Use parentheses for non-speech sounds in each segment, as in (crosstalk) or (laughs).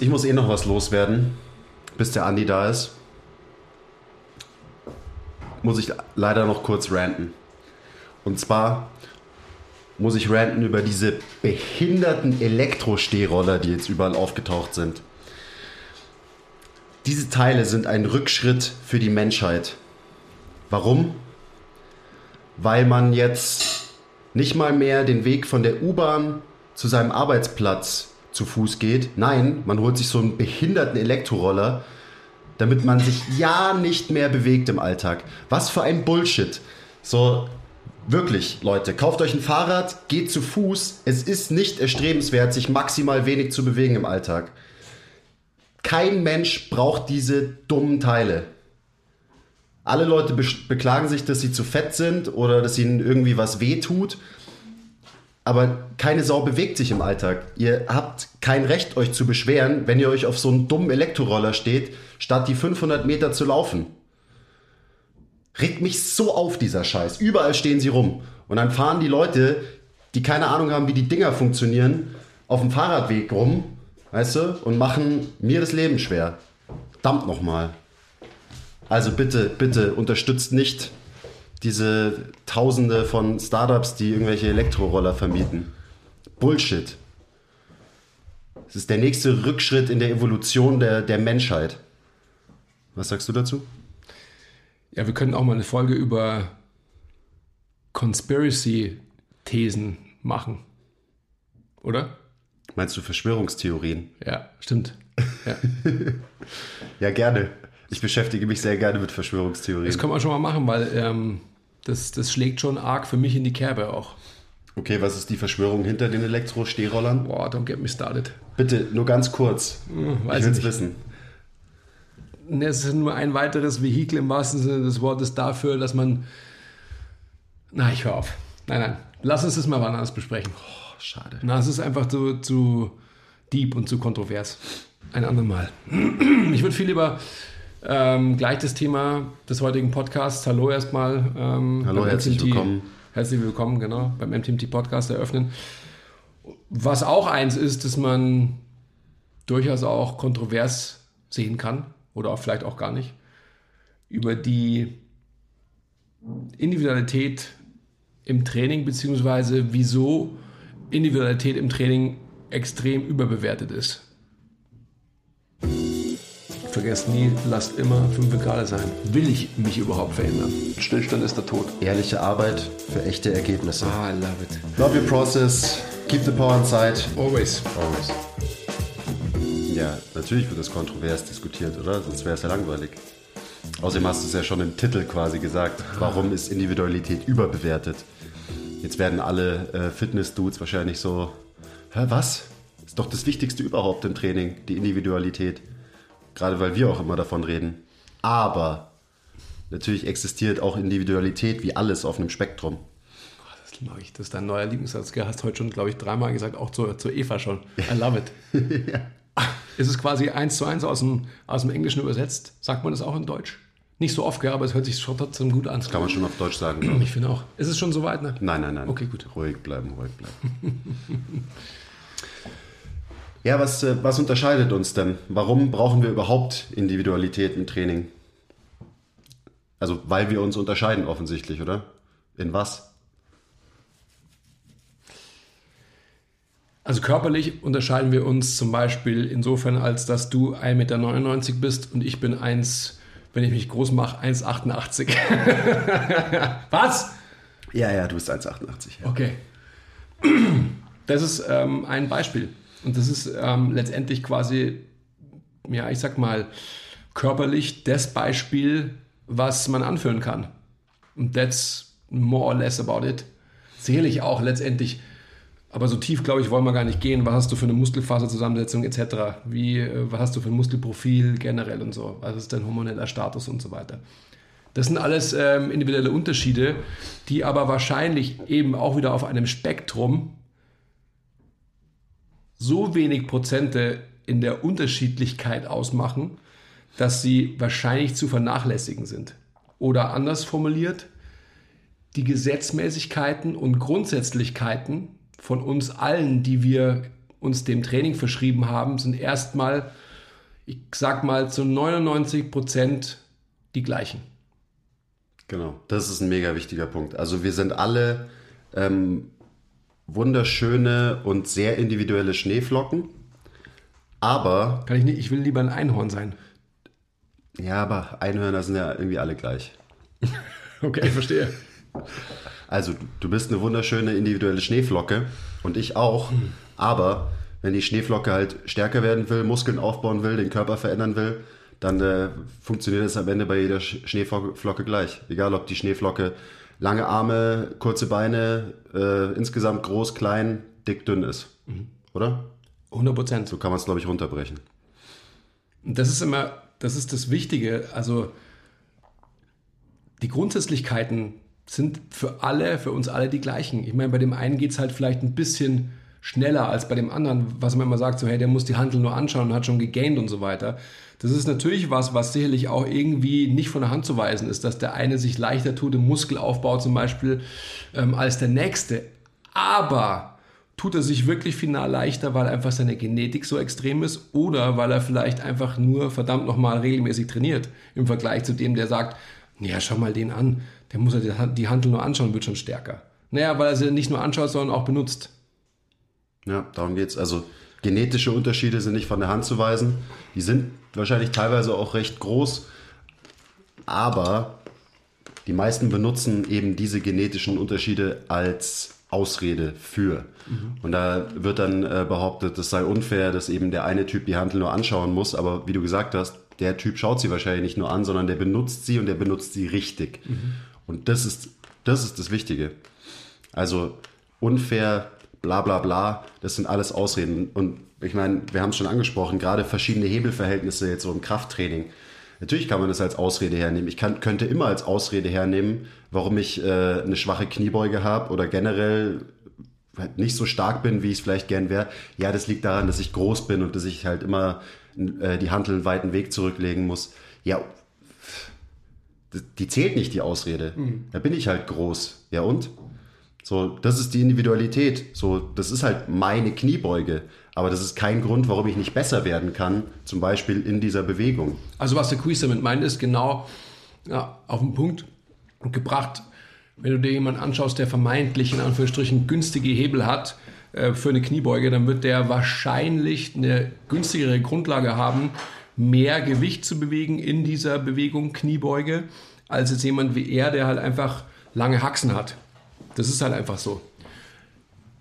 Ich muss eh noch was loswerden, bis der Andi da ist. Muss ich leider noch kurz ranten. Und zwar muss ich ranten über diese behinderten Elektro-Stehroller, die jetzt überall aufgetaucht sind. Diese Teile sind ein Rückschritt für die Menschheit. Warum? Weil man jetzt nicht mal mehr den Weg von der U-Bahn zu seinem Arbeitsplatz zu Fuß geht. Nein, man holt sich so einen behinderten Elektroroller, damit man sich ja nicht mehr bewegt im Alltag. Was für ein Bullshit. So, wirklich, Leute, kauft euch ein Fahrrad, geht zu Fuß. Es ist nicht erstrebenswert, sich maximal wenig zu bewegen im Alltag. Kein Mensch braucht diese dummen Teile. Alle Leute be beklagen sich, dass sie zu fett sind oder dass ihnen irgendwie was wehtut. Aber keine Sau bewegt sich im Alltag. Ihr habt kein Recht, euch zu beschweren, wenn ihr euch auf so einen dummen Elektroroller steht, statt die 500 Meter zu laufen. Regt mich so auf, dieser Scheiß. Überall stehen sie rum. Und dann fahren die Leute, die keine Ahnung haben, wie die Dinger funktionieren, auf dem Fahrradweg rum, weißt du, und machen mir das Leben schwer. Verdammt nochmal. Also bitte, bitte unterstützt nicht diese Tausende von Startups, die irgendwelche Elektroroller vermieten. Bullshit. Es ist der nächste Rückschritt in der Evolution der, der Menschheit. Was sagst du dazu? Ja, wir können auch mal eine Folge über Conspiracy-Thesen machen. Oder? Meinst du Verschwörungstheorien? Ja, stimmt. Ja, (laughs) ja gerne. Ich beschäftige mich sehr gerne mit Verschwörungstheorien. das können wir schon mal machen, weil ähm, das, das schlägt schon arg für mich in die Kerbe auch. Okay, was ist die Verschwörung hinter den Elektro-Stehrollern? Boah, don't get me started. Bitte, nur ganz kurz. Hm, ich will es wissen. Ne, Es ist nur ein weiteres Vehikel im wahrsten Sinne des Wortes dafür, dass man. Na, ich höre auf. Nein, nein. Lass uns das mal wann anders besprechen. Oh, schade. Na, es ist einfach zu, zu deep und zu kontrovers. Ein andermal. Ich würde viel lieber ähm, gleich das Thema des heutigen Podcasts. Hallo erstmal. Ähm, Hallo, herzlich MTMT willkommen. Herzlich willkommen, genau, beim MTMT Podcast eröffnen. Was auch eins ist, dass man durchaus auch kontrovers sehen kann oder auch vielleicht auch gar nicht über die Individualität im Training beziehungsweise wieso Individualität im Training extrem überbewertet ist. Vergesst nie, lasst immer 5 Grad sein. Will ich mich überhaupt verändern? Stillstand ist der Tod. Ehrliche Arbeit für echte Ergebnisse. Ah, I love it. Love your process. Keep the power inside. Always. Always. Ja, natürlich wird das kontrovers diskutiert, oder? Sonst wäre es ja langweilig. Außerdem hast du es ja schon im Titel quasi gesagt. Warum ist Individualität überbewertet? Jetzt werden alle äh, Fitness-Dudes wahrscheinlich so, hä, was? Ist doch das Wichtigste überhaupt im Training, die Individualität. Gerade weil wir auch immer davon reden. Aber natürlich existiert auch Individualität wie alles auf einem Spektrum. Das ich. Das ist dein neuer Lieblingssatz. Du hast heute schon, glaube ich, dreimal gesagt, auch zur, zur Eva schon. I love it. (laughs) Ist es quasi eins zu eins aus dem, aus dem Englischen übersetzt? Sagt man das auch in Deutsch? Nicht so oft, aber es hört sich schon trotzdem gut an. Kann man schon auf Deutsch sagen, ich. (clears throat) Ich finde auch. Ist es schon soweit, ne? Nein, nein, nein. Okay, gut. Ruhig bleiben, ruhig bleiben. (laughs) ja, was, äh, was unterscheidet uns denn? Warum brauchen wir überhaupt Individualität im Training? Also, weil wir uns unterscheiden offensichtlich, oder? In was? Also körperlich unterscheiden wir uns zum Beispiel insofern, als dass du 1,99 Meter bist und ich bin 1, wenn ich mich groß mache, 1,88. (laughs) Was? Ja, ja, du bist 1,88. Ja. Okay. (clears throat) Das ist ähm, ein Beispiel. Und das ist ähm, letztendlich quasi, ja, ich sag mal, körperlich das Beispiel, was man anführen kann. Und that's more or less about it. Sicherlich auch letztendlich, aber so tief, glaube ich, wollen wir gar nicht gehen. Was hast du für eine Muskelfaserzusammensetzung etc.? Wie, äh, was hast du für ein Muskelprofil generell und so? Was ist dein hormoneller Status und so weiter? Das sind alles ähm, individuelle Unterschiede, die aber wahrscheinlich eben auch wieder auf einem Spektrum so wenig Prozente in der Unterschiedlichkeit ausmachen, dass sie wahrscheinlich zu vernachlässigen sind. Oder anders formuliert, die Gesetzmäßigkeiten und Grundsätzlichkeiten von uns allen, die wir uns dem Training verschrieben haben, sind erstmal, ich sag mal, zu 99 Prozent die gleichen. Genau, das ist ein mega wichtiger Punkt. Also wir sind alle ähm, wunderschöne und sehr individuelle Schneeflocken, aber... Kann ich nicht, ich will lieber ein Einhorn sein. Ja, aber Einhörner sind ja irgendwie alle gleich. (laughs) okay, ich verstehe. Also, du bist eine wunderschöne individuelle Schneeflocke und ich auch, hm. aber wenn die Schneeflocke halt stärker werden will, Muskeln aufbauen will, den Körper verändern will, dann äh, funktioniert es am Ende bei jeder Schneeflocke gleich. Egal, ob die Schneeflocke lange Arme, kurze Beine, äh, insgesamt groß, klein, dick, dünn ist. Mhm. Oder? 100 Prozent. So kann man es, glaube ich, runterbrechen. Das ist immer, das ist das Wichtige. Also die Grundsätzlichkeiten sind für alle, für uns alle die gleichen. Ich meine, bei dem einen geht es halt vielleicht ein bisschen schneller als bei dem anderen, was man immer sagt, so hey, der muss die Handel nur anschauen und hat schon gegaint und so weiter. Das ist natürlich was, was sicherlich auch irgendwie nicht von der Hand zu weisen ist, dass der eine sich leichter tut im Muskelaufbau zum Beispiel ähm, als der nächste. Aber tut er sich wirklich final leichter, weil einfach seine Genetik so extrem ist oder weil er vielleicht einfach nur verdammt nochmal regelmäßig trainiert im Vergleich zu dem, der sagt, naja, schau mal den an, der muss ja die Handel nur anschauen, wird schon stärker. Naja, weil er sie nicht nur anschaut, sondern auch benutzt. Ja, darum geht's. Also genetische Unterschiede sind nicht von der Hand zu weisen. Die sind wahrscheinlich teilweise auch recht groß, aber die meisten benutzen eben diese genetischen Unterschiede als Ausrede für. Mhm. Und da wird dann äh, behauptet, es sei unfair, dass eben der eine Typ die Handel nur anschauen muss, aber wie du gesagt hast, der Typ schaut sie wahrscheinlich nicht nur an, sondern der benutzt sie und der benutzt sie richtig. Mhm. Und das ist, das ist das Wichtige. Also unfair bla bla bla, das sind alles Ausreden. Und ich meine, wir haben es schon angesprochen, gerade verschiedene Hebelverhältnisse jetzt so im Krafttraining. Natürlich kann man das als Ausrede hernehmen. Ich kann, könnte immer als Ausrede hernehmen, warum ich äh, eine schwache Kniebeuge habe oder generell halt nicht so stark bin, wie ich es vielleicht gern wäre. Ja, das liegt daran, dass ich groß bin und dass ich halt immer äh, die Handel einen weiten Weg zurücklegen muss. Ja, die zählt nicht, die Ausrede. Mhm. Da bin ich halt groß. Ja und? So, das ist die Individualität. So, das ist halt meine Kniebeuge. Aber das ist kein Grund, warum ich nicht besser werden kann, zum Beispiel in dieser Bewegung. Also was der Quiz damit meint, ist genau ja, auf den Punkt gebracht. Wenn du dir jemanden anschaust, der vermeintlich in Anführungsstrichen günstige Hebel hat äh, für eine Kniebeuge, dann wird der wahrscheinlich eine günstigere Grundlage haben, mehr Gewicht zu bewegen in dieser Bewegung Kniebeuge, als jetzt jemand wie er, der halt einfach lange Haxen hat. Das ist halt einfach so.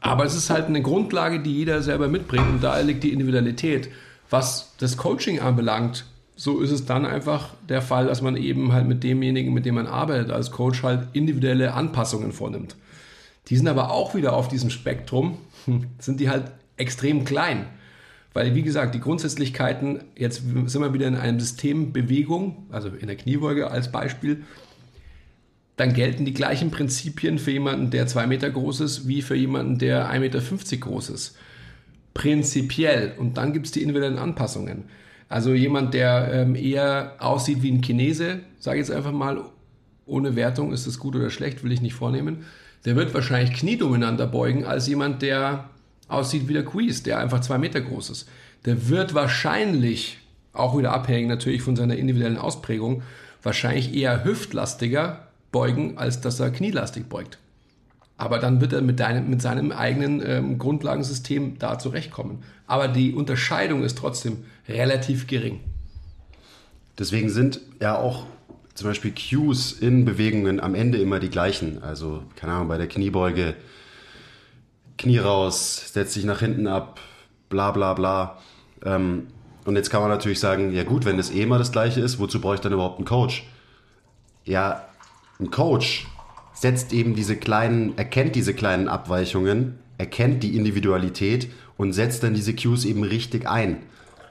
Aber es ist halt eine Grundlage, die jeder selber mitbringt und da liegt die Individualität. Was das Coaching anbelangt, so ist es dann einfach der Fall, dass man eben halt mit demjenigen, mit dem man arbeitet als Coach, halt individuelle Anpassungen vornimmt. Die sind aber auch wieder auf diesem Spektrum, sind die halt extrem klein. Weil, wie gesagt, die Grundsätzlichkeiten, jetzt sind wir wieder in einem System Bewegung, also in der Kniebeuge als Beispiel, dann gelten die gleichen Prinzipien für jemanden, der zwei Meter groß ist, wie für jemanden, der 1,50 Meter groß ist. Prinzipiell. Und dann gibt es die individuellen Anpassungen. Also jemand, der ähm, eher aussieht wie ein Chinese, sage ich jetzt einfach mal, ohne Wertung, ist das gut oder schlecht, will ich nicht vornehmen, der wird wahrscheinlich kniedominanter beugen als jemand, der aussieht wie der Quiz, der einfach zwei Meter groß ist. Der wird wahrscheinlich, auch wieder abhängig natürlich von seiner individuellen Ausprägung, wahrscheinlich eher hüftlastiger beugen, als dass er knielastig beugt. Aber dann wird er mit, deinem, mit seinem eigenen ähm, Grundlagensystem da zurechtkommen. Aber die Unterscheidung ist trotzdem relativ gering. Deswegen sind ja auch zum Beispiel Cues in Bewegungen am Ende immer die gleichen. Also, keine Ahnung, bei der Kniebeuge, Knie raus, setzt sich nach hinten ab, bla bla bla. Ähm, und jetzt kann man natürlich sagen, ja gut, wenn das eh immer das gleiche ist, wozu brauche ich dann überhaupt einen Coach? Ja, ein Coach setzt eben diese kleinen, erkennt diese kleinen Abweichungen, erkennt die Individualität und setzt dann diese Cues eben richtig ein.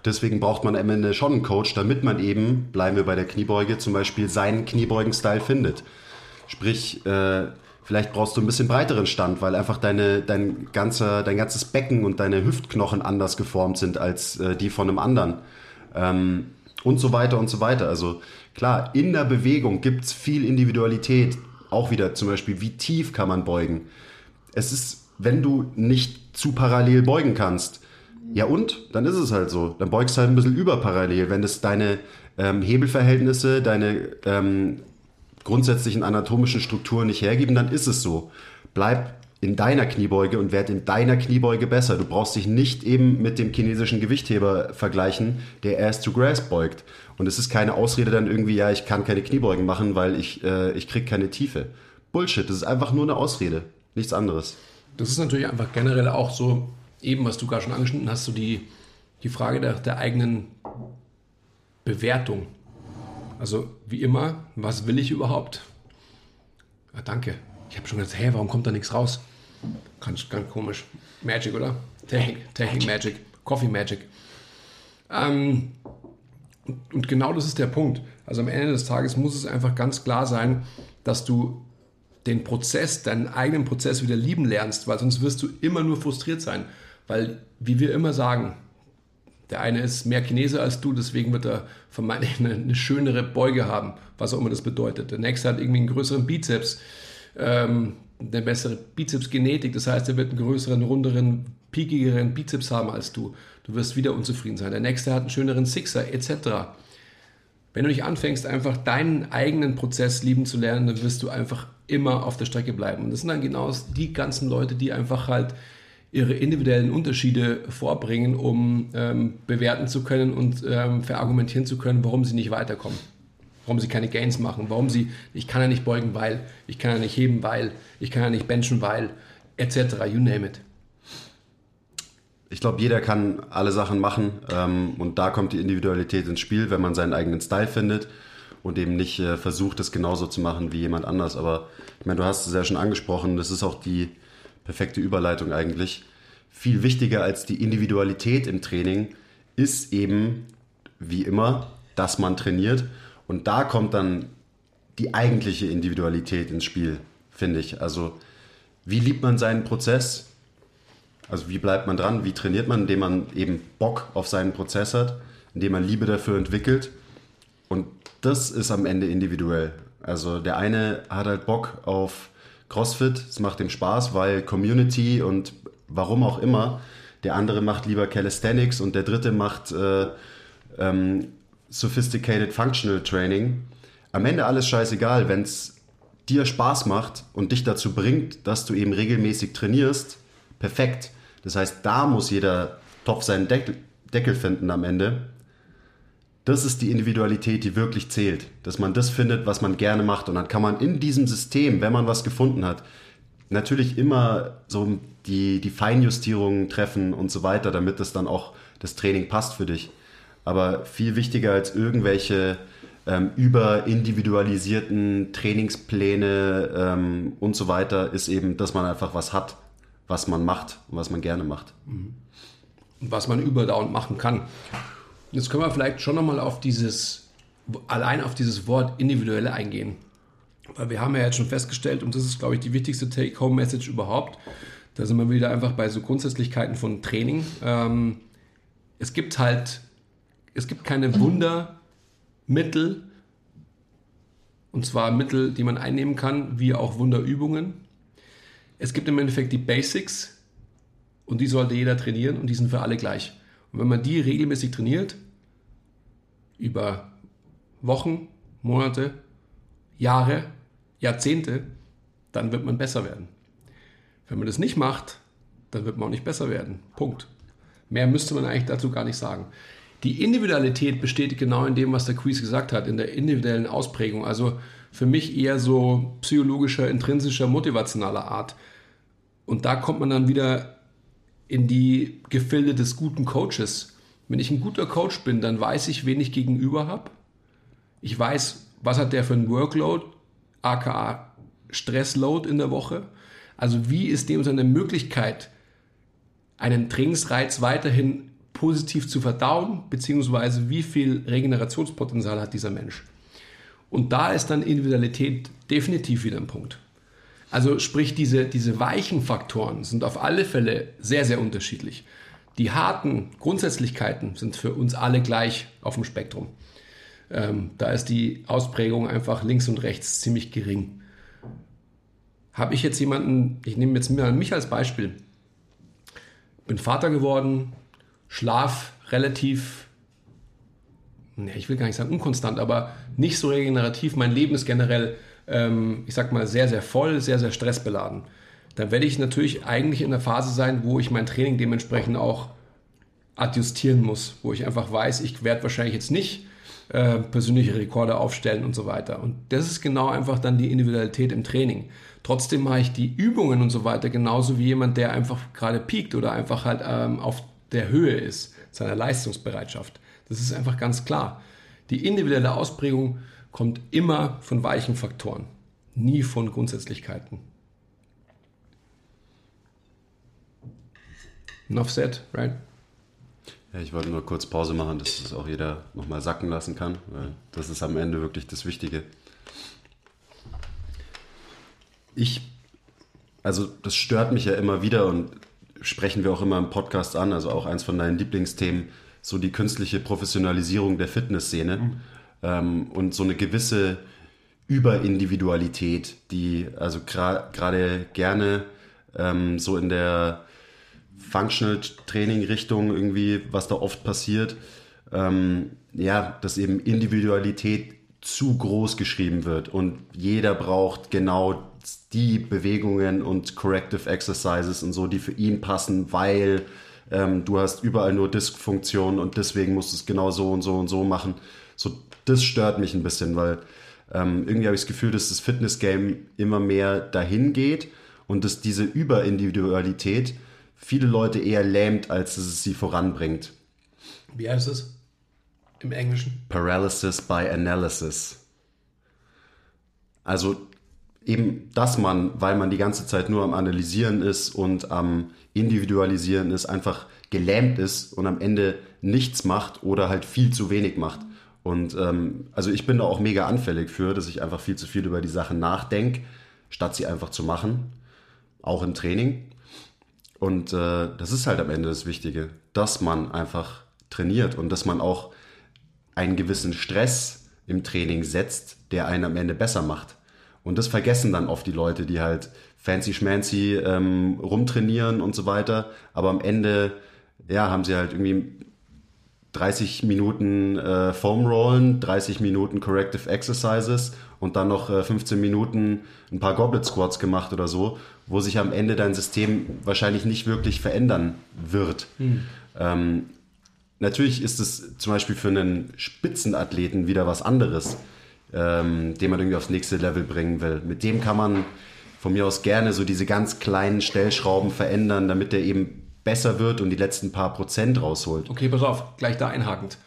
Deswegen braucht man am Ende schon einen Coach, damit man eben, bleiben wir bei der Kniebeuge, zum Beispiel seinen Kniebeugen-Style findet. Sprich, äh, vielleicht brauchst du ein bisschen breiteren Stand, weil einfach deine, dein, ganzer, dein ganzes Becken und deine Hüftknochen anders geformt sind als äh, die von einem anderen. Ähm, und so weiter und so weiter. Also Klar, in der Bewegung gibt es viel Individualität. Auch wieder zum Beispiel, wie tief kann man beugen? Es ist, wenn du nicht zu parallel beugen kannst, Ja und? Dann ist es halt so. Dann beugst du halt ein bisschen überparallel. Wenn das deine ähm, Hebelverhältnisse, deine ähm, grundsätzlichen anatomischen Strukturen nicht hergeben, dann ist es so. Bleib in deiner Kniebeuge und werd in deiner Kniebeuge besser. Du brauchst dich nicht eben mit dem chinesischen Gewichtheber vergleichen, der Ass to Grass beugt. Und es ist keine Ausrede dann irgendwie, ja, ich kann keine Kniebeugen machen, weil ich, äh, ich krieg keine Tiefe. Bullshit, das ist einfach nur eine Ausrede, nichts anderes. Das ist natürlich einfach generell auch so, eben was du gerade schon angeschnitten hast, so die, die Frage der, der eigenen Bewertung. Also wie immer, was will ich überhaupt? Ja, danke. Ich habe schon gedacht, hey, warum kommt da nichts raus? Ganz, ganz komisch. Magic, oder? Technik, Technik Magic, Coffee Magic. Ähm, und genau das ist der Punkt. Also am Ende des Tages muss es einfach ganz klar sein, dass du den Prozess, deinen eigenen Prozess wieder lieben lernst, weil sonst wirst du immer nur frustriert sein. Weil, wie wir immer sagen, der eine ist mehr Chinese als du, deswegen wird er vermeintlich eine, eine schönere Beuge haben, was auch immer das bedeutet. Der nächste hat irgendwie einen größeren Bizeps, ähm, eine bessere Bizepsgenetik, das heißt, er wird einen größeren, runderen, piekigeren Bizeps haben als du. Du wirst wieder unzufrieden sein. Der nächste hat einen schöneren Sixer, etc. Wenn du nicht anfängst, einfach deinen eigenen Prozess lieben zu lernen, dann wirst du einfach immer auf der Strecke bleiben. Und das sind dann genau die ganzen Leute, die einfach halt ihre individuellen Unterschiede vorbringen, um ähm, bewerten zu können und ähm, verargumentieren zu können, warum sie nicht weiterkommen. Warum sie keine Gains machen, warum sie, ich kann ja nicht beugen, weil, ich kann ja nicht heben, weil, ich kann ja nicht benchen, weil, etc. You name it. Ich glaube, jeder kann alle Sachen machen ähm, und da kommt die Individualität ins Spiel, wenn man seinen eigenen Style findet und eben nicht äh, versucht, es genauso zu machen wie jemand anders. Aber ich meine, du hast es ja schon angesprochen, das ist auch die perfekte Überleitung eigentlich. Viel wichtiger als die Individualität im Training ist eben, wie immer, dass man trainiert. Und da kommt dann die eigentliche Individualität ins Spiel, finde ich. Also, wie liebt man seinen Prozess? Also, wie bleibt man dran? Wie trainiert man, indem man eben Bock auf seinen Prozess hat, indem man Liebe dafür entwickelt? Und das ist am Ende individuell. Also, der eine hat halt Bock auf CrossFit, es macht ihm Spaß, weil Community und warum auch immer. Der andere macht lieber Calisthenics und der dritte macht äh, ähm, Sophisticated Functional Training. Am Ende alles scheißegal, wenn es dir Spaß macht und dich dazu bringt, dass du eben regelmäßig trainierst, perfekt. Das heißt, da muss jeder Topf seinen Deckel, Deckel finden am Ende das ist die Individualität, die wirklich zählt. Dass man das findet, was man gerne macht. Und dann kann man in diesem System, wenn man was gefunden hat, natürlich immer so die, die Feinjustierungen treffen und so weiter, damit das dann auch das Training passt für dich. Aber viel wichtiger als irgendwelche ähm, überindividualisierten Trainingspläne ähm, und so weiter ist eben, dass man einfach was hat, was man macht und was man gerne macht. Mhm. Was man überdauernd machen kann. Jetzt können wir vielleicht schon nochmal auf dieses, allein auf dieses Wort individuelle eingehen. Weil wir haben ja jetzt schon festgestellt, und das ist, glaube ich, die wichtigste Take-Home-Message überhaupt, da sind wir wieder einfach bei so Grundsätzlichkeiten von Training. Ähm, es gibt halt, es gibt keine Wundermittel, und zwar Mittel, die man einnehmen kann, wie auch Wunderübungen. Es gibt im Endeffekt die Basics und die sollte jeder trainieren und die sind für alle gleich. Und wenn man die regelmäßig trainiert, über Wochen, Monate, Jahre, Jahrzehnte, dann wird man besser werden. Wenn man das nicht macht, dann wird man auch nicht besser werden. Punkt. Mehr müsste man eigentlich dazu gar nicht sagen. Die Individualität besteht genau in dem, was der Quiz gesagt hat, in der individuellen Ausprägung. Also für mich eher so psychologischer, intrinsischer, motivationaler Art. Und da kommt man dann wieder in die Gefilde des guten Coaches. Wenn ich ein guter Coach bin, dann weiß ich, wen ich gegenüber habe. Ich weiß, was hat der für ein Workload, aka Stressload in der Woche. Also wie ist dem seine Möglichkeit, einen Trainingsreiz weiterhin positiv zu verdauen, beziehungsweise wie viel Regenerationspotenzial hat dieser Mensch. Und da ist dann Individualität definitiv wieder ein Punkt. Also sprich, diese, diese weichen Faktoren sind auf alle Fälle sehr, sehr unterschiedlich. Die harten Grundsätzlichkeiten sind für uns alle gleich auf dem Spektrum. Ähm, da ist die Ausprägung einfach links und rechts ziemlich gering. Habe ich jetzt jemanden, ich nehme jetzt mich als Beispiel, bin Vater geworden, Schlaf relativ, ich will gar nicht sagen unkonstant, aber nicht so regenerativ. Mein Leben ist generell, ähm, ich sag mal, sehr, sehr voll, sehr, sehr stressbeladen. Dann werde ich natürlich eigentlich in der Phase sein, wo ich mein Training dementsprechend auch adjustieren muss, wo ich einfach weiß, ich werde wahrscheinlich jetzt nicht äh, persönliche Rekorde aufstellen und so weiter. Und das ist genau einfach dann die Individualität im Training. Trotzdem mache ich die Übungen und so weiter genauso wie jemand, der einfach gerade piekt oder einfach halt ähm, auf der Höhe ist, seiner Leistungsbereitschaft. Das ist einfach ganz klar. Die individuelle Ausprägung kommt immer von weichen Faktoren, nie von Grundsätzlichkeiten. Enough said, right? Ja, ich wollte nur kurz Pause machen, dass das auch jeder nochmal sacken lassen kann, weil das ist am Ende wirklich das Wichtige. Ich, also das stört mich ja immer wieder und sprechen wir auch immer im Podcast an, also auch eins von deinen Lieblingsthemen, so die künstliche Professionalisierung der Fitnessszene mhm. ähm, und so eine gewisse Überindividualität, die also gerade gra gerne ähm, so in der Functional Training Richtung irgendwie, was da oft passiert, ähm, ja, dass eben Individualität zu groß geschrieben wird und jeder braucht genau die Bewegungen und Corrective Exercises und so, die für ihn passen, weil ähm, du hast überall nur Disk-Funktionen und deswegen musst du es genau so und so und so machen. So, das stört mich ein bisschen, weil ähm, irgendwie habe ich das Gefühl, dass das Fitness-Game immer mehr dahin geht und dass diese Überindividualität viele Leute eher lähmt, als dass es sie voranbringt. Wie heißt es im Englischen? Paralysis by Analysis. Also eben, dass man, weil man die ganze Zeit nur am Analysieren ist und am Individualisieren ist, einfach gelähmt ist und am Ende nichts macht oder halt viel zu wenig macht. Und ähm, also ich bin da auch mega anfällig für, dass ich einfach viel zu viel über die Sachen nachdenke, statt sie einfach zu machen. Auch im Training. Und äh, das ist halt am Ende das Wichtige, dass man einfach trainiert und dass man auch einen gewissen Stress im Training setzt, der einen am Ende besser macht. Und das vergessen dann oft die Leute, die halt fancy schmancy ähm, rumtrainieren und so weiter. Aber am Ende, ja, haben sie halt irgendwie 30 Minuten äh, Foam Rollen, 30 Minuten Corrective Exercises und dann noch äh, 15 Minuten ein paar Goblet Squats gemacht oder so, wo sich am Ende dein System wahrscheinlich nicht wirklich verändern wird. Mhm. Ähm, natürlich ist es zum Beispiel für einen Spitzenathleten wieder was anderes, ähm, den man irgendwie aufs nächste Level bringen will. Mit dem kann man von mir aus gerne so diese ganz kleinen Stellschrauben verändern, damit der eben besser wird und die letzten paar Prozent rausholt. Okay, pass auf, gleich da einhakend.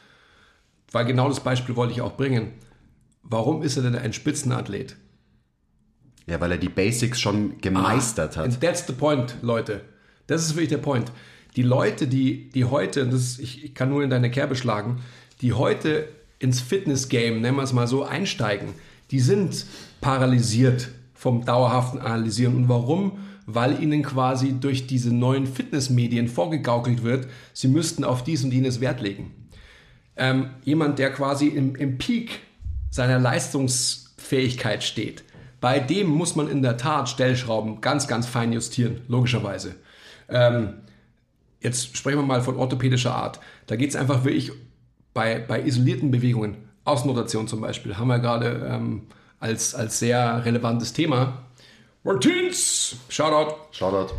Weil genau das Beispiel wollte ich auch bringen. Warum ist er denn ein Spitzenathlet? Ja, weil er die Basics schon gemeistert ah, hat. And that's the point, Leute. Das ist wirklich der Point. Die Leute, die, die heute, das, ich, ich kann nur in deine Kerbe schlagen, die heute ins Fitness-Game, nennen wir es mal so, einsteigen, die sind paralysiert vom dauerhaften Analysieren. Und warum? Weil ihnen quasi durch diese neuen Fitnessmedien vorgegaukelt wird, sie müssten auf dies und jenes Wert legen. Ähm, jemand, der quasi im, im Peak seiner Leistungsfähigkeit steht, bei dem muss man in der Tat Stellschrauben ganz, ganz fein justieren, logischerweise. Ähm, jetzt sprechen wir mal von orthopädischer Art. Da geht es einfach wirklich bei, bei isolierten Bewegungen, Außenrotation zum Beispiel, haben wir gerade ähm, als, als sehr relevantes Thema. Martins! Shoutout! Shoutout.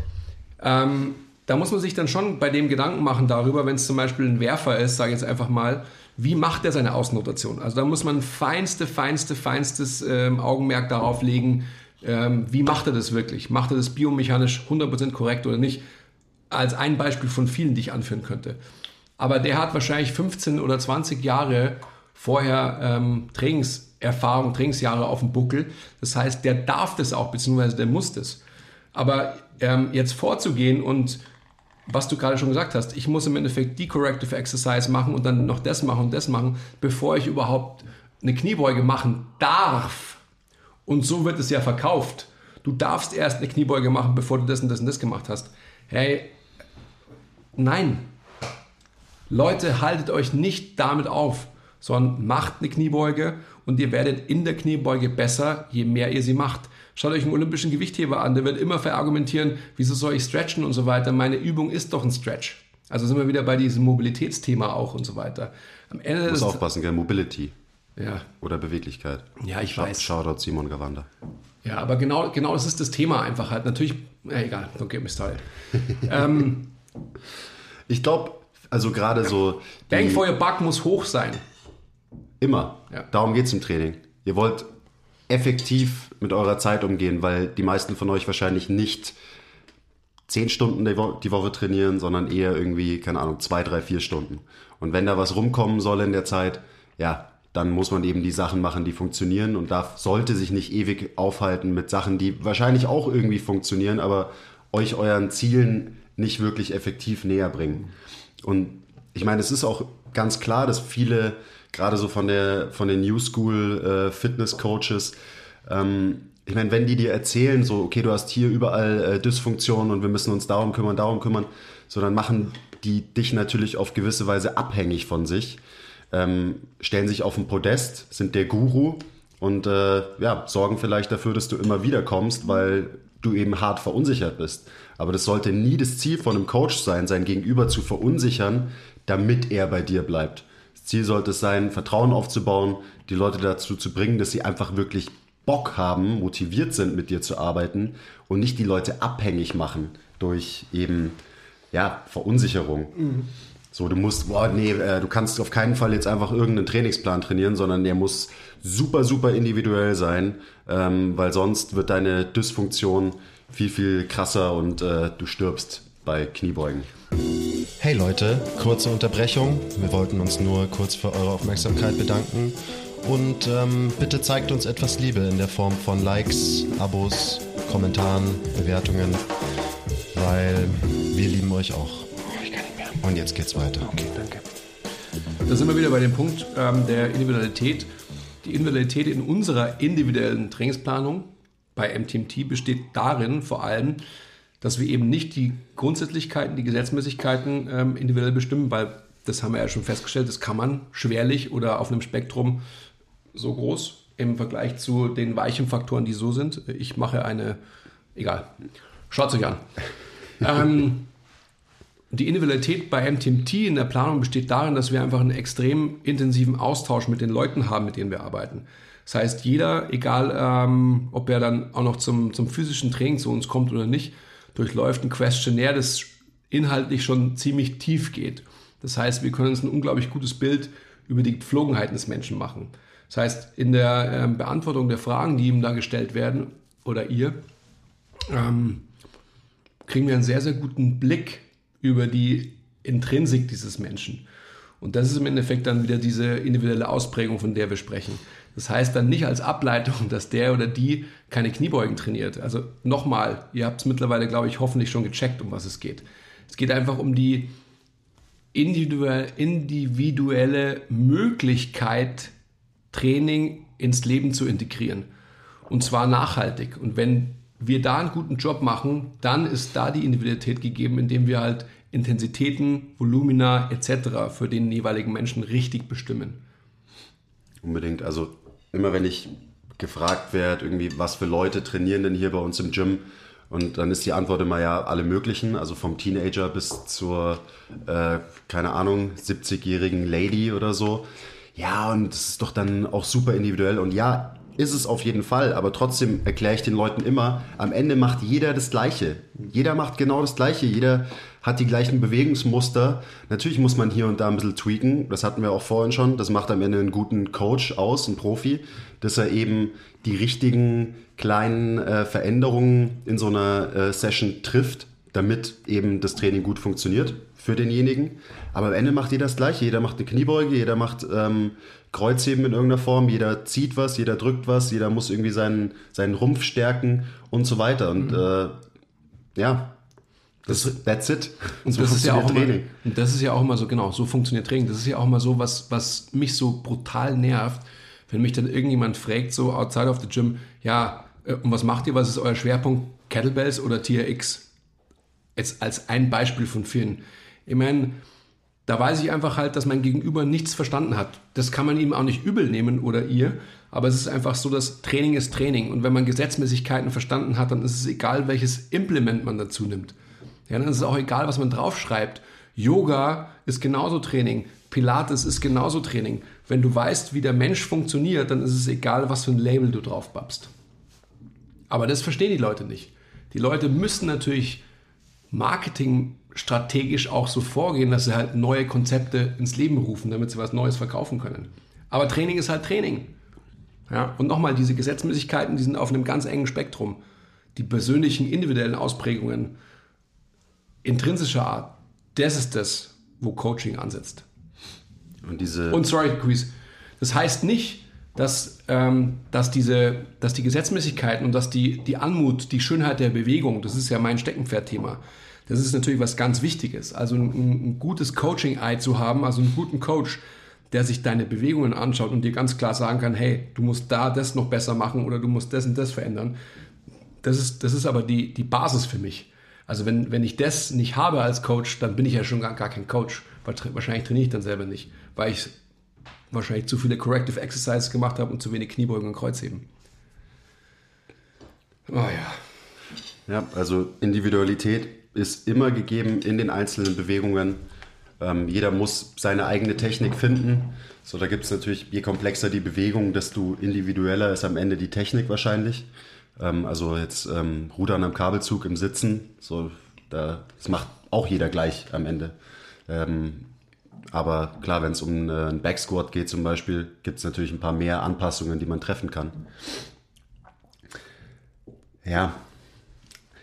Ähm, da muss man sich dann schon bei dem Gedanken machen darüber, wenn es zum Beispiel ein Werfer ist, sage ich jetzt einfach mal, wie macht er seine Außenrotation? Also da muss man feinste, feinste, feinstes ähm, Augenmerk darauf legen, ähm, wie macht er das wirklich? Macht er das biomechanisch 100% korrekt oder nicht? Als ein Beispiel von vielen, die ich anführen könnte. Aber der hat wahrscheinlich 15 oder 20 Jahre vorher ähm, Trainingserfahrung, Trainingsjahre auf dem Buckel. Das heißt, der darf das auch, beziehungsweise der muss das. Aber ähm, jetzt vorzugehen und was du gerade schon gesagt hast, ich muss im Endeffekt die Corrective Exercise machen und dann noch das machen und das machen, bevor ich überhaupt eine Kniebeuge machen darf. Und so wird es ja verkauft. Du darfst erst eine Kniebeuge machen, bevor du das und das und das gemacht hast. Hey, nein. Leute, haltet euch nicht damit auf, sondern macht eine Kniebeuge und ihr werdet in der Kniebeuge besser, je mehr ihr sie macht. Schaut euch einen olympischen Gewichtheber an, der wird immer verargumentieren, wieso soll ich stretchen und so weiter. Meine Übung ist doch ein Stretch. Also sind wir wieder bei diesem Mobilitätsthema auch und so weiter. Am Ende muss aufpassen, gell? Mobility. Ja. Oder Beweglichkeit. Ja, ich Sh weiß. Shoutout Simon Gawanda. Ja, aber genau, genau das ist das Thema einfach halt. Natürlich, äh, egal, don't get me started. (laughs) ähm, ich glaube, also gerade so. Bang for your buck muss hoch sein. Immer. Ja. Darum geht es im Training. Ihr wollt effektiv mit eurer Zeit umgehen, weil die meisten von euch wahrscheinlich nicht zehn Stunden die, Wo die Woche trainieren, sondern eher irgendwie, keine Ahnung, zwei, drei, vier Stunden. Und wenn da was rumkommen soll in der Zeit, ja, dann muss man eben die Sachen machen, die funktionieren und darf, sollte sich nicht ewig aufhalten mit Sachen, die wahrscheinlich auch irgendwie funktionieren, aber euch euren Zielen nicht wirklich effektiv näher bringen. Und ich meine, es ist auch ganz klar, dass viele, gerade so von der von den New School äh, Fitness Coaches, ähm, ich meine, wenn die dir erzählen, so, okay, du hast hier überall äh, Dysfunktionen und wir müssen uns darum kümmern, darum kümmern, so dann machen die dich natürlich auf gewisse Weise abhängig von sich ähm, stellen sich auf ein Podest, sind der Guru und äh, ja, sorgen vielleicht dafür, dass du immer wieder kommst, weil du eben hart verunsichert bist. Aber das sollte nie das Ziel von einem Coach sein, sein Gegenüber zu verunsichern, damit er bei dir bleibt. Das Ziel sollte es sein, Vertrauen aufzubauen, die Leute dazu zu bringen, dass sie einfach wirklich Bock haben, motiviert sind, mit dir zu arbeiten und nicht die Leute abhängig machen durch eben ja, Verunsicherung. Mhm. So, du musst, boah, nee, äh, du kannst auf keinen Fall jetzt einfach irgendeinen Trainingsplan trainieren, sondern der muss super, super individuell sein, ähm, weil sonst wird deine Dysfunktion viel, viel krasser und äh, du stirbst bei Kniebeugen. Hey Leute, kurze Unterbrechung. Wir wollten uns nur kurz für eure Aufmerksamkeit bedanken. Und ähm, bitte zeigt uns etwas Liebe in der Form von Likes, Abos, Kommentaren, Bewertungen, weil wir lieben euch auch. Und jetzt geht's weiter. Okay, danke. Da sind wir wieder bei dem Punkt ähm, der Individualität. Die Individualität in unserer individuellen Trainingsplanung bei MTMT besteht darin vor allem, dass wir eben nicht die Grundsätzlichkeiten, die Gesetzmäßigkeiten ähm, individuell bestimmen, weil das haben wir ja schon festgestellt, das kann man schwerlich oder auf einem Spektrum so groß im Vergleich zu den weichen Faktoren, die so sind. Ich mache eine, egal, schaut es euch an. (laughs) ähm, die Individualität bei MTMT in der Planung besteht darin, dass wir einfach einen extrem intensiven Austausch mit den Leuten haben, mit denen wir arbeiten. Das heißt, jeder, egal ähm, ob er dann auch noch zum, zum physischen Training zu uns kommt oder nicht, durchläuft ein Questionnaire, das inhaltlich schon ziemlich tief geht. Das heißt, wir können uns ein unglaublich gutes Bild über die Gepflogenheiten des Menschen machen. Das heißt, in der ähm, Beantwortung der Fragen, die ihm da gestellt werden, oder ihr, ähm, kriegen wir einen sehr, sehr guten Blick über die Intrinsik dieses Menschen. Und das ist im Endeffekt dann wieder diese individuelle Ausprägung, von der wir sprechen. Das heißt dann nicht als Ableitung, dass der oder die keine Kniebeugen trainiert. Also nochmal, ihr habt es mittlerweile, glaube ich, hoffentlich schon gecheckt, um was es geht. Es geht einfach um die individuelle Möglichkeit, Training ins Leben zu integrieren. Und zwar nachhaltig. Und wenn wir da einen guten Job machen, dann ist da die Individualität gegeben, indem wir halt Intensitäten, Volumina etc. für den jeweiligen Menschen richtig bestimmen. Unbedingt. Also immer wenn ich gefragt werde, irgendwie, was für Leute trainieren denn hier bei uns im Gym? Und dann ist die Antwort immer ja alle möglichen, also vom Teenager bis zur, äh, keine Ahnung, 70-jährigen Lady oder so. Ja, und das ist doch dann auch super individuell. Und ja, ist es auf jeden Fall, aber trotzdem erkläre ich den Leuten immer, am Ende macht jeder das Gleiche. Jeder macht genau das Gleiche, jeder hat die gleichen Bewegungsmuster. Natürlich muss man hier und da ein bisschen tweaken, das hatten wir auch vorhin schon, das macht am Ende einen guten Coach aus, einen Profi, dass er eben die richtigen kleinen äh, Veränderungen in so einer äh, Session trifft, damit eben das Training gut funktioniert für denjenigen. Aber am Ende macht jeder das Gleiche. Jeder macht eine Kniebeuge, jeder macht ähm, Kreuzheben in irgendeiner Form, jeder zieht was, jeder drückt was, jeder muss irgendwie seinen, seinen Rumpf stärken und so weiter. Und mhm. äh, ja, das, that's it. Und so das ist ja auch Training. Immer, und das ist ja auch immer so, genau, so funktioniert Training. Das ist ja auch immer so, was, was mich so brutal nervt, wenn mich dann irgendjemand fragt, so outside of the gym, ja, äh, und was macht ihr, was ist euer Schwerpunkt, Kettlebells oder TRX? Jetzt als ein Beispiel von vielen. Ich meine, da weiß ich einfach halt, dass mein Gegenüber nichts verstanden hat. Das kann man ihm auch nicht übel nehmen oder ihr, aber es ist einfach so, dass Training ist Training. Und wenn man Gesetzmäßigkeiten verstanden hat, dann ist es egal, welches Implement man dazu nimmt. Ja, dann ist es auch egal, was man draufschreibt Yoga ist genauso Training. Pilates ist genauso Training. Wenn du weißt, wie der Mensch funktioniert, dann ist es egal, was für ein Label du drauf babst. Aber das verstehen die Leute nicht. Die Leute müssen natürlich marketingstrategisch auch so vorgehen, dass sie halt neue Konzepte ins Leben rufen, damit sie was Neues verkaufen können. Aber Training ist halt Training. Ja? Und nochmal, diese Gesetzmäßigkeiten, die sind auf einem ganz engen Spektrum. Die persönlichen, individuellen Ausprägungen intrinsischer Art, das ist das, wo Coaching ansetzt. Und diese. Und sorry, Chris, das heißt nicht, dass, ähm, dass, diese, dass die Gesetzmäßigkeiten und dass die, die Anmut, die Schönheit der Bewegung, das ist ja mein Steckenpferdthema, das ist natürlich was ganz Wichtiges. Also ein, ein gutes Coaching-Eye zu haben, also einen guten Coach, der sich deine Bewegungen anschaut und dir ganz klar sagen kann, hey, du musst da das noch besser machen oder du musst das und das verändern. Das ist, das ist aber die, die Basis für mich. Also wenn, wenn ich das nicht habe als Coach, dann bin ich ja schon gar, gar kein Coach. Wahrscheinlich trainiere ich dann selber nicht, weil ich wahrscheinlich zu viele Corrective Exercises gemacht habe und zu wenig Kniebeugen und Kreuzheben. Oh ja. Ja, also Individualität ist immer gegeben in den einzelnen Bewegungen. Ähm, jeder muss seine eigene Technik finden. So, da gibt es natürlich, je komplexer die Bewegung, desto individueller ist am Ende die Technik wahrscheinlich. Ähm, also jetzt ähm, Rudern am Kabelzug im Sitzen, so, da, das macht auch jeder gleich am Ende. Ähm, aber klar, wenn es um äh, einen Backsquat geht zum Beispiel, gibt es natürlich ein paar mehr Anpassungen, die man treffen kann. Ja.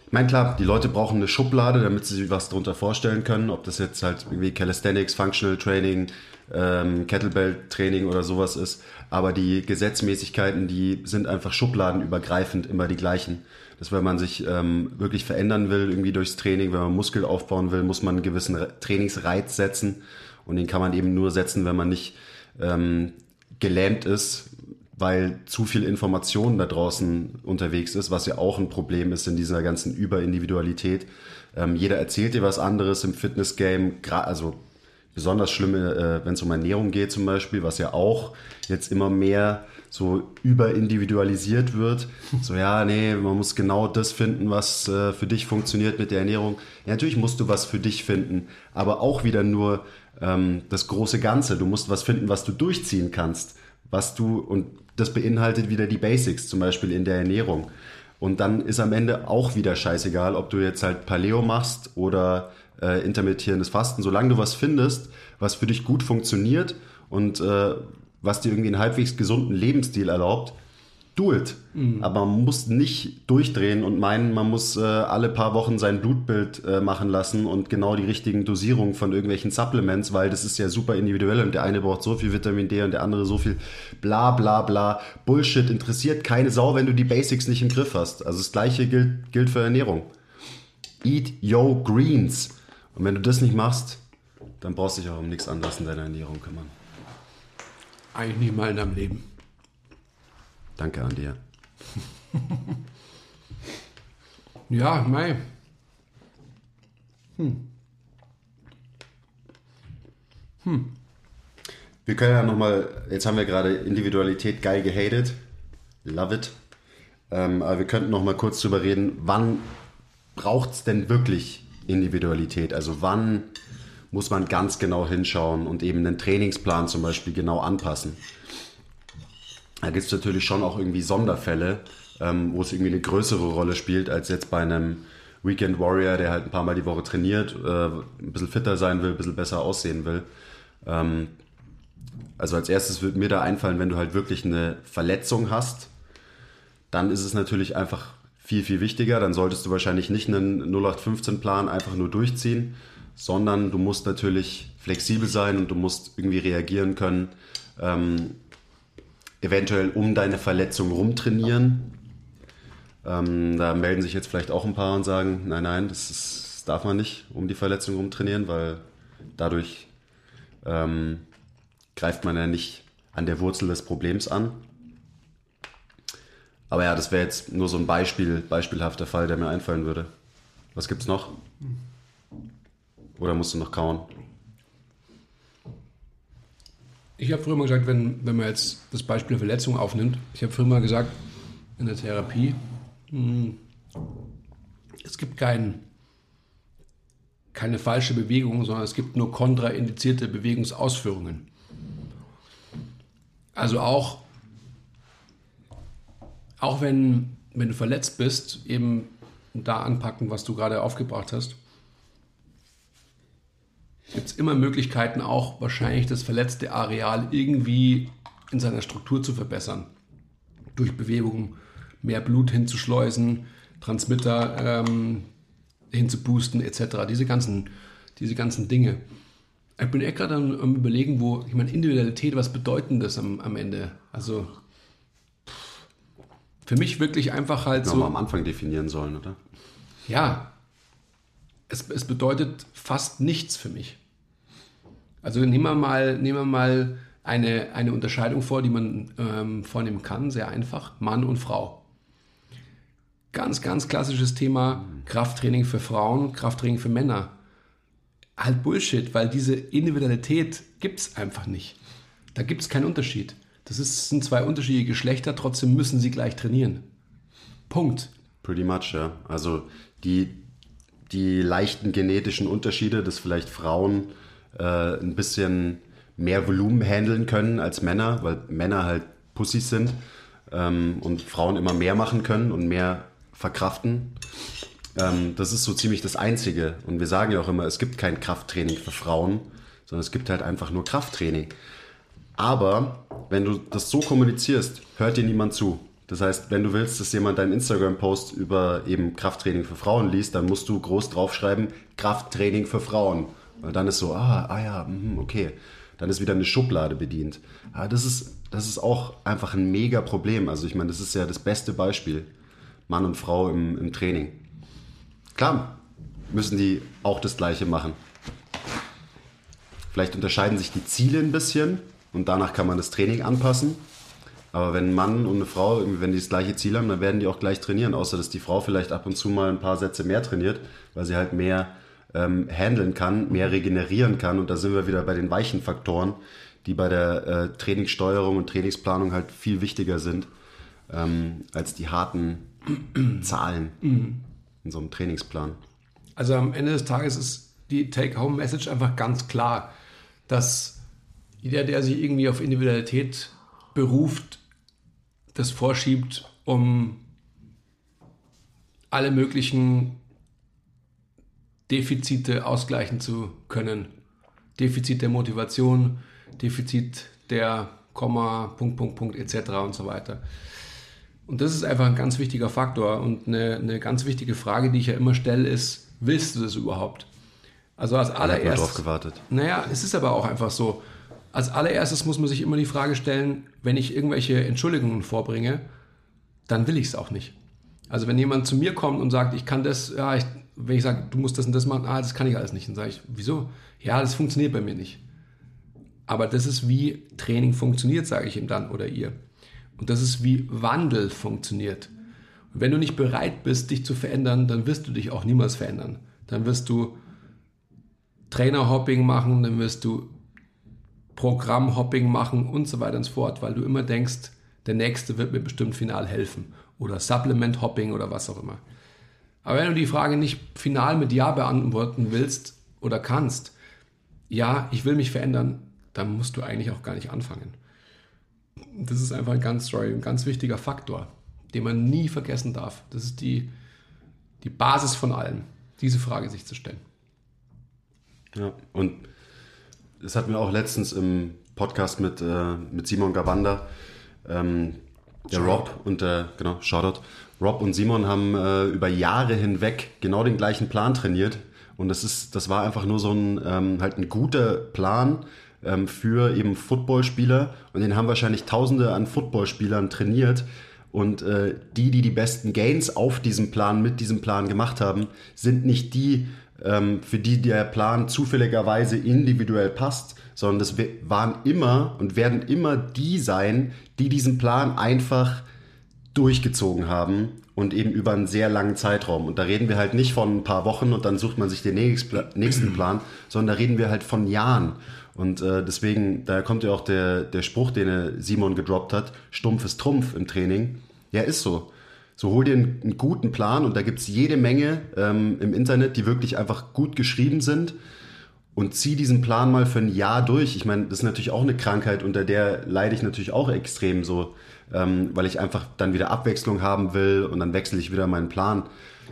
Ich meine, klar, die Leute brauchen eine Schublade, damit sie sich was darunter vorstellen können. Ob das jetzt halt irgendwie Calisthenics, Functional Training, ähm, Kettlebell-Training oder sowas ist. Aber die Gesetzmäßigkeiten, die sind einfach schubladenübergreifend immer die gleichen. Dass wenn man sich ähm, wirklich verändern will, irgendwie durchs Training, wenn man Muskel aufbauen will, muss man einen gewissen Trainingsreiz setzen. Und den kann man eben nur setzen, wenn man nicht ähm, gelähmt ist, weil zu viel Information da draußen unterwegs ist, was ja auch ein Problem ist in dieser ganzen Überindividualität. Ähm, jeder erzählt dir was anderes im Fitness-Game, also besonders schlimm, äh, wenn es um Ernährung geht zum Beispiel, was ja auch jetzt immer mehr so überindividualisiert wird. So, ja, nee, man muss genau das finden, was äh, für dich funktioniert mit der Ernährung. Ja, natürlich musst du was für dich finden, aber auch wieder nur ähm, das große Ganze. Du musst was finden, was du durchziehen kannst, was du, und das beinhaltet wieder die Basics, zum Beispiel in der Ernährung. Und dann ist am Ende auch wieder scheißegal, ob du jetzt halt Paleo machst oder äh, intermittierendes Fasten. Solange du was findest, was für dich gut funktioniert und äh, was dir irgendwie einen halbwegs gesunden Lebensstil erlaubt, do it. Mhm. Aber man muss nicht durchdrehen und meinen, man muss äh, alle paar Wochen sein Blutbild äh, machen lassen und genau die richtigen Dosierungen von irgendwelchen Supplements, weil das ist ja super individuell und der eine braucht so viel Vitamin D und der andere so viel bla bla bla. Bullshit interessiert keine Sau, wenn du die Basics nicht im Griff hast. Also das gleiche gilt, gilt für Ernährung. Eat yo greens. Und wenn du das nicht machst, dann brauchst du dich auch um nichts anderes in deiner Ernährung kümmern. Eigentlich nicht mal in deinem Leben. Danke an dir. (laughs) ja, mei. Hm. Hm. Wir können ja nochmal, jetzt haben wir gerade Individualität geil gehatet. Love it. Ähm, aber wir könnten nochmal kurz drüber reden, wann braucht es denn wirklich Individualität? Also wann muss man ganz genau hinschauen und eben den Trainingsplan zum Beispiel genau anpassen. Da gibt es natürlich schon auch irgendwie Sonderfälle, ähm, wo es irgendwie eine größere Rolle spielt als jetzt bei einem Weekend Warrior, der halt ein paar Mal die Woche trainiert, äh, ein bisschen fitter sein will, ein bisschen besser aussehen will. Ähm, also als erstes würde mir da einfallen, wenn du halt wirklich eine Verletzung hast, dann ist es natürlich einfach viel, viel wichtiger. Dann solltest du wahrscheinlich nicht einen 0815-Plan einfach nur durchziehen, sondern du musst natürlich flexibel sein und du musst irgendwie reagieren können, ähm, eventuell um deine Verletzung rumtrainieren. Ähm, da melden sich jetzt vielleicht auch ein paar und sagen, nein, nein, das, ist, das darf man nicht um die Verletzung rumtrainieren, weil dadurch ähm, greift man ja nicht an der Wurzel des Problems an. Aber ja, das wäre jetzt nur so ein Beispiel, beispielhafter Fall, der mir einfallen würde. Was gibt's noch? Oder musst du noch kauen? Ich habe früher mal gesagt, wenn, wenn man jetzt das Beispiel Verletzung aufnimmt, ich habe früher mal gesagt, in der Therapie, mh, hm, es gibt kein, keine falsche Bewegung, sondern es gibt nur kontraindizierte Bewegungsausführungen. Also auch, auch wenn, wenn du verletzt bist, eben da anpacken, was du gerade aufgebracht hast, gibt es immer Möglichkeiten, auch wahrscheinlich das verletzte Areal irgendwie in seiner Struktur zu verbessern. Durch Bewegung mehr Blut hinzuschleusen, Transmitter ähm, hinzuboosten, etc. Diese ganzen, diese ganzen Dinge. Ich bin echt gerade am, am, überlegen, wo, ich meine, Individualität, was bedeutet das am, am Ende? Also für mich wirklich einfach halt so. am Anfang definieren sollen, oder? Ja. Es, es bedeutet fast nichts für mich. Also nehmen wir mal, nehmen wir mal eine, eine Unterscheidung vor, die man ähm, vornehmen kann, sehr einfach, Mann und Frau. Ganz, ganz klassisches Thema, Krafttraining für Frauen, Krafttraining für Männer. Halt Bullshit, weil diese Individualität gibt es einfach nicht. Da gibt es keinen Unterschied. Das ist, sind zwei unterschiedliche Geschlechter, trotzdem müssen sie gleich trainieren. Punkt. Pretty much, ja. Also die, die leichten genetischen Unterschiede, dass vielleicht Frauen äh, ein bisschen mehr Volumen handeln können als Männer, weil Männer halt Pussys sind ähm, und Frauen immer mehr machen können und mehr verkraften. Ähm, das ist so ziemlich das Einzige. Und wir sagen ja auch immer, es gibt kein Krafttraining für Frauen, sondern es gibt halt einfach nur Krafttraining. Aber wenn du das so kommunizierst, hört dir niemand zu. Das heißt, wenn du willst, dass jemand deinen Instagram-Post über eben Krafttraining für Frauen liest, dann musst du groß draufschreiben, Krafttraining für Frauen. Weil dann ist so, ah, ah ja, mh, okay. Dann ist wieder eine Schublade bedient. Ah, das ist, das ist auch einfach ein mega Problem. Also ich meine, das ist ja das beste Beispiel. Mann und Frau im, im Training. Klar, müssen die auch das Gleiche machen. Vielleicht unterscheiden sich die Ziele ein bisschen und danach kann man das Training anpassen. Aber wenn ein Mann und eine Frau, wenn die das gleiche Ziel haben, dann werden die auch gleich trainieren. Außer dass die Frau vielleicht ab und zu mal ein paar Sätze mehr trainiert, weil sie halt mehr ähm, handeln kann, mehr regenerieren kann. Und da sind wir wieder bei den weichen Faktoren, die bei der äh, Trainingssteuerung und Trainingsplanung halt viel wichtiger sind ähm, als die harten (clears throat) Zahlen in so einem Trainingsplan. Also am Ende des Tages ist die Take-Home-Message einfach ganz klar, dass jeder, der sich irgendwie auf Individualität beruft, das vorschiebt, um alle möglichen Defizite ausgleichen zu können. Defizit der Motivation, Defizit der Komma, Punkt, Punkt, Punkt etc. und so weiter. Und das ist einfach ein ganz wichtiger Faktor und eine, eine ganz wichtige Frage, die ich ja immer stelle, ist, willst du das überhaupt? Also als allererstes. drauf gewartet. Naja, es ist aber auch einfach so. Als allererstes muss man sich immer die Frage stellen, wenn ich irgendwelche Entschuldigungen vorbringe, dann will ich es auch nicht. Also wenn jemand zu mir kommt und sagt, ich kann das, ja, ich, wenn ich sage, du musst das und das machen, ah, das kann ich alles nicht, dann sage ich, wieso? Ja, das funktioniert bei mir nicht. Aber das ist wie Training funktioniert, sage ich ihm dann oder ihr. Und das ist wie Wandel funktioniert. Und wenn du nicht bereit bist, dich zu verändern, dann wirst du dich auch niemals verändern. Dann wirst du Trainerhopping machen, dann wirst du Programmhopping machen und so weiter und so fort, weil du immer denkst, der nächste wird mir bestimmt final helfen. Oder Supplement Hopping oder was auch immer. Aber wenn du die Frage nicht final mit Ja beantworten willst oder kannst, ja, ich will mich verändern, dann musst du eigentlich auch gar nicht anfangen. Das ist einfach ein ganz, ein ganz wichtiger Faktor, den man nie vergessen darf. Das ist die, die Basis von allem, diese Frage sich zu stellen. Ja, und das hatten wir auch letztens im Podcast mit, äh, mit Simon Gavanda. Ähm, der. Rob und der, genau, Shoutout. Rob und Simon haben äh, über Jahre hinweg genau den gleichen Plan trainiert. Und das ist, das war einfach nur so ein, ähm, halt ein guter Plan ähm, für eben Footballspieler. Und den haben wahrscheinlich Tausende an Footballspielern trainiert. Und äh, die, die die besten Gains auf diesem Plan, mit diesem Plan gemacht haben, sind nicht die, für die der Plan zufälligerweise individuell passt, sondern das waren immer und werden immer die sein, die diesen Plan einfach durchgezogen haben und eben über einen sehr langen Zeitraum. Und da reden wir halt nicht von ein paar Wochen und dann sucht man sich den nächsten Plan, sondern da reden wir halt von Jahren. Und äh, deswegen, da kommt ja auch der, der Spruch, den Simon gedroppt hat, stumpf ist Trumpf im Training. Ja, ist so. So hol dir einen, einen guten Plan und da gibt es jede Menge ähm, im Internet, die wirklich einfach gut geschrieben sind und zieh diesen Plan mal für ein Jahr durch. Ich meine, das ist natürlich auch eine Krankheit, unter der leide ich natürlich auch extrem so, ähm, weil ich einfach dann wieder Abwechslung haben will und dann wechsle ich wieder meinen Plan.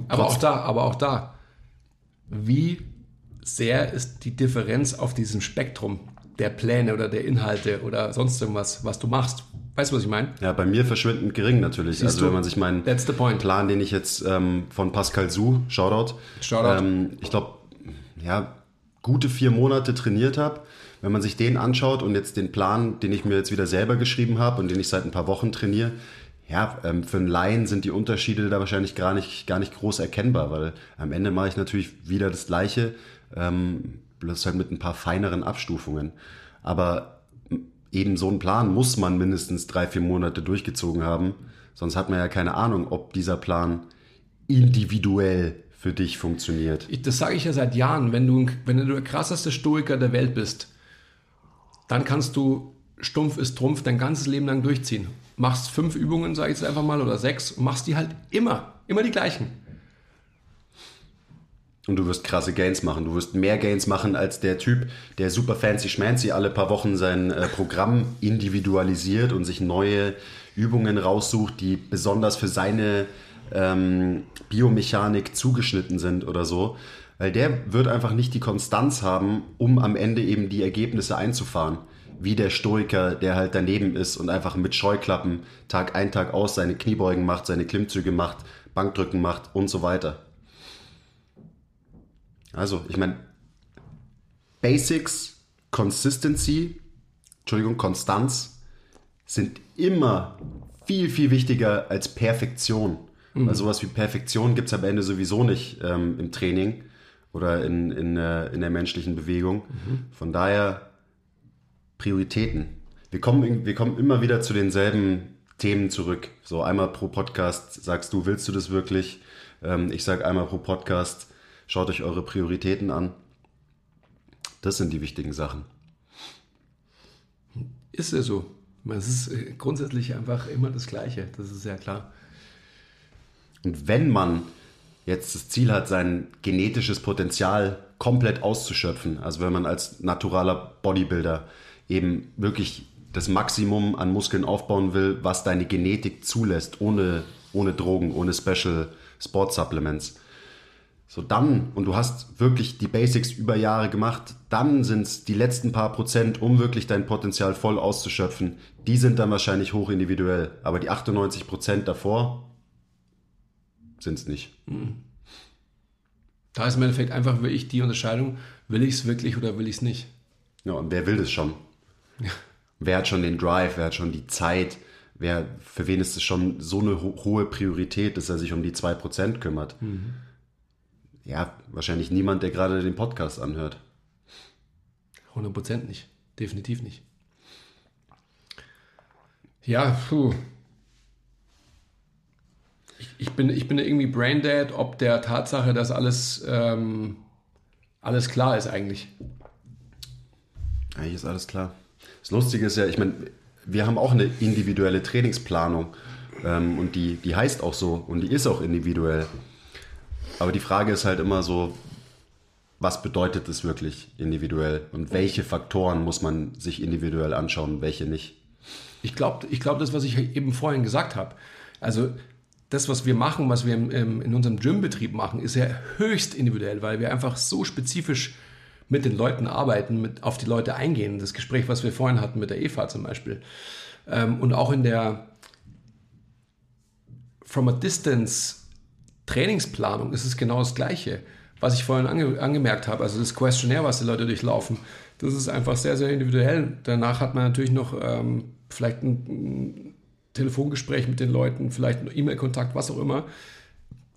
Aber Trotz auch da, aber auch da, wie sehr ist die Differenz auf diesem Spektrum der Pläne oder der Inhalte oder sonst irgendwas, was du machst? Weißt du, was ich meine? Ja, bei mir verschwindend gering natürlich. Siehst also wenn man sich meinen Plan, den ich jetzt ähm, von Pascal Su, Shoutout, Shoutout. Ähm, ich glaube, ja, gute vier Monate trainiert habe, wenn man sich den anschaut und jetzt den Plan, den ich mir jetzt wieder selber geschrieben habe und den ich seit ein paar Wochen trainiere, ja, ähm, für einen Laien sind die Unterschiede da wahrscheinlich gar nicht, gar nicht groß erkennbar, weil am Ende mache ich natürlich wieder das Gleiche, ähm, bloß halt mit ein paar feineren Abstufungen. Aber eben so einen Plan muss man mindestens drei, vier Monate durchgezogen haben. Sonst hat man ja keine Ahnung, ob dieser Plan individuell für dich funktioniert. Ich, das sage ich ja seit Jahren. Wenn du, wenn du der krasseste Stoiker der Welt bist, dann kannst du stumpf ist Trumpf dein ganzes Leben lang durchziehen. Machst fünf Übungen, sage ich jetzt einfach mal, oder sechs und machst die halt immer, immer die gleichen. Und du wirst krasse Gains machen. Du wirst mehr Gains machen als der Typ, der super fancy schmancy alle paar Wochen sein äh, Programm individualisiert und sich neue Übungen raussucht, die besonders für seine ähm, Biomechanik zugeschnitten sind oder so. Weil der wird einfach nicht die Konstanz haben, um am Ende eben die Ergebnisse einzufahren. Wie der Stoiker, der halt daneben ist und einfach mit Scheuklappen Tag ein, Tag aus seine Kniebeugen macht, seine Klimmzüge macht, Bankdrücken macht und so weiter. Also, ich meine, Basics, Consistency, Entschuldigung, Konstanz sind immer viel, viel wichtiger als Perfektion. Mhm. Weil sowas wie Perfektion gibt es am Ende sowieso nicht ähm, im Training oder in, in, äh, in der menschlichen Bewegung. Mhm. Von daher Prioritäten. Wir kommen, wir kommen immer wieder zu denselben Themen zurück. So einmal pro Podcast sagst du, willst du das wirklich? Ähm, ich sage einmal pro Podcast, Schaut euch eure Prioritäten an. Das sind die wichtigen Sachen. Ist ja so. Es ist äh, grundsätzlich einfach immer das Gleiche. Das ist ja klar. Und wenn man jetzt das Ziel hat, sein genetisches Potenzial komplett auszuschöpfen, also wenn man als naturaler Bodybuilder eben wirklich das Maximum an Muskeln aufbauen will, was deine Genetik zulässt, ohne, ohne Drogen, ohne Special Sport Supplements, so dann, und du hast wirklich die Basics über Jahre gemacht, dann sind es die letzten paar Prozent, um wirklich dein Potenzial voll auszuschöpfen, die sind dann wahrscheinlich hoch individuell. Aber die 98 Prozent davor sind es nicht. Hm. Da ist im Endeffekt einfach wirklich die Unterscheidung, will ich es wirklich oder will ich es nicht? Ja, und wer will das schon? Ja. Wer hat schon den Drive, wer hat schon die Zeit, wer, für wen ist es schon so eine ho hohe Priorität, dass er sich um die 2% kümmert? Mhm. Ja, wahrscheinlich niemand, der gerade den Podcast anhört. 100% nicht. Definitiv nicht. Ja, puh. Ich, ich, bin, ich bin irgendwie braindead, ob der Tatsache, dass alles, ähm, alles klar ist eigentlich. Eigentlich ist alles klar. Das Lustige ist ja, ich meine, wir haben auch eine individuelle Trainingsplanung ähm, und die, die heißt auch so und die ist auch individuell. Aber die Frage ist halt immer so, was bedeutet es wirklich individuell und welche Faktoren muss man sich individuell anschauen und welche nicht? Ich glaube, ich glaub, das, was ich eben vorhin gesagt habe, also das, was wir machen, was wir im, im, in unserem Gymbetrieb machen, ist ja höchst individuell, weil wir einfach so spezifisch mit den Leuten arbeiten, mit, auf die Leute eingehen. Das Gespräch, was wir vorhin hatten mit der Eva zum Beispiel. Ähm, und auch in der From a Distance Trainingsplanung ist es genau das Gleiche. Was ich vorhin ange angemerkt habe, also das Questionnaire, was die Leute durchlaufen, das ist einfach sehr, sehr individuell. Danach hat man natürlich noch ähm, vielleicht ein, ein, Telefongespräch mit den Leuten, vielleicht ein E-Mail-Kontakt, was auch immer.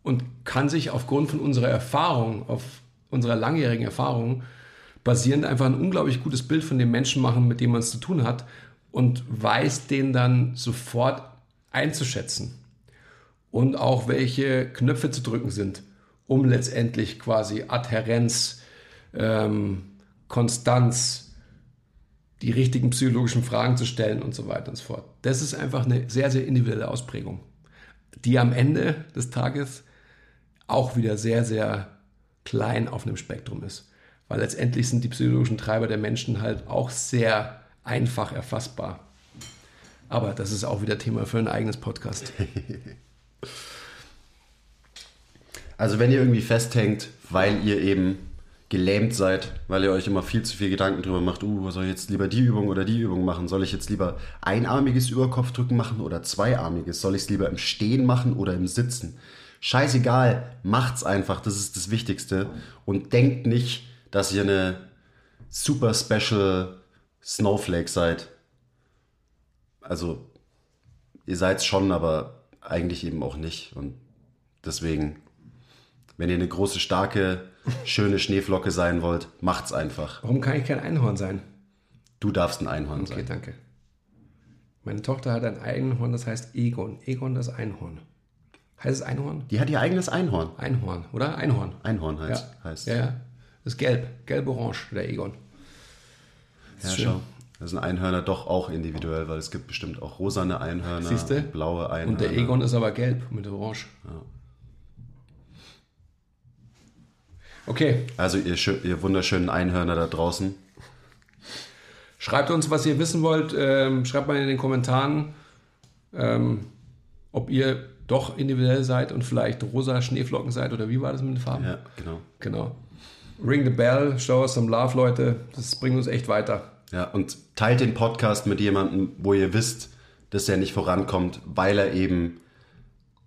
Und kann sich aufgrund von unserer Erfahrung, auf unserer langjährigen Erfahrung, basierend einfach ein unglaublich gutes Bild von dem Menschen machen, mit dem man es zu tun hat und weiß den dann sofort einzuschätzen und auch welche Knöpfe zu drücken sind, um letztendlich quasi Adhärenz, ähm, Konstanz, die richtigen psychologischen Fragen zu stellen und so weiter und so fort. Das ist einfach eine sehr, sehr individuelle Ausprägung. die am Ende des Tages auch wieder sehr, sehr klein auf einem Spektrum ist. Weil letztendlich sind die psychologischen Treiber der Menschen halt auch sehr einfach erfassbar. Aber das ist auch wieder Thema für ein eigenes Podcast. (laughs) Also wenn ihr irgendwie festhängt, weil ihr eben gelähmt seid, weil ihr euch immer viel zu viel Gedanken drüber macht, uh, soll ich jetzt lieber die Übung oder die Übung machen? Soll ich jetzt lieber einarmiges Überkopfdrücken machen oder zweiarmiges? Soll ich es lieber im Stehen machen oder im Sitzen? Scheißegal, macht's einfach, das ist das Wichtigste. Und denkt nicht, dass ihr eine super special Snowflake seid. Also, ihr seid's schon, aber eigentlich eben auch nicht. Und deswegen wenn ihr eine große, starke, schöne Schneeflocke sein wollt, macht's einfach. Warum kann ich kein Einhorn sein? Du darfst ein Einhorn Okay, sein. danke. Meine Tochter hat ein Einhorn, das heißt Egon. Egon das Einhorn. Heißt es Einhorn? Die hat ihr eigenes Einhorn. Einhorn, oder? Einhorn. Einhorn heißt. Ja, heißt. ja, ja. Das ist gelb. Gelb-orange, der Egon. Ja, schön. schau. Das sind Einhörner doch auch individuell, weil es gibt bestimmt auch rosane Einhörner, Siehste? und blaue Einhörner. Und der Egon ist aber gelb mit orange. Okay, Also ihr, ihr wunderschönen Einhörner da draußen. schreibt uns, was ihr wissen wollt. Ähm, schreibt mal in den Kommentaren, ähm, ob ihr doch individuell seid und vielleicht rosa Schneeflocken seid oder wie war das mit den Farben? Ja, genau. Genau. Ring the bell, show us some love, Leute. Das bringt uns echt weiter. Ja, und teilt den Podcast mit jemandem, wo ihr wisst, dass er nicht vorankommt, weil er eben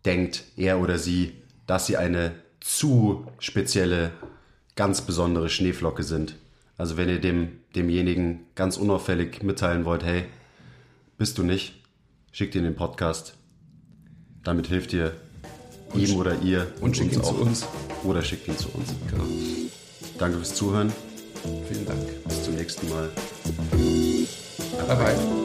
denkt, er oder sie, dass sie eine zu spezielle, ganz besondere Schneeflocke sind. Also wenn ihr dem, demjenigen ganz unauffällig mitteilen wollt, hey, bist du nicht, schickt ihn den Podcast. Damit hilft ihr ihm oder ihr Und schickt ihn zu uns. Oder schickt ihn zu uns. Genau. Danke fürs Zuhören. Vielen Dank. Bis zum nächsten Mal. Bye bye.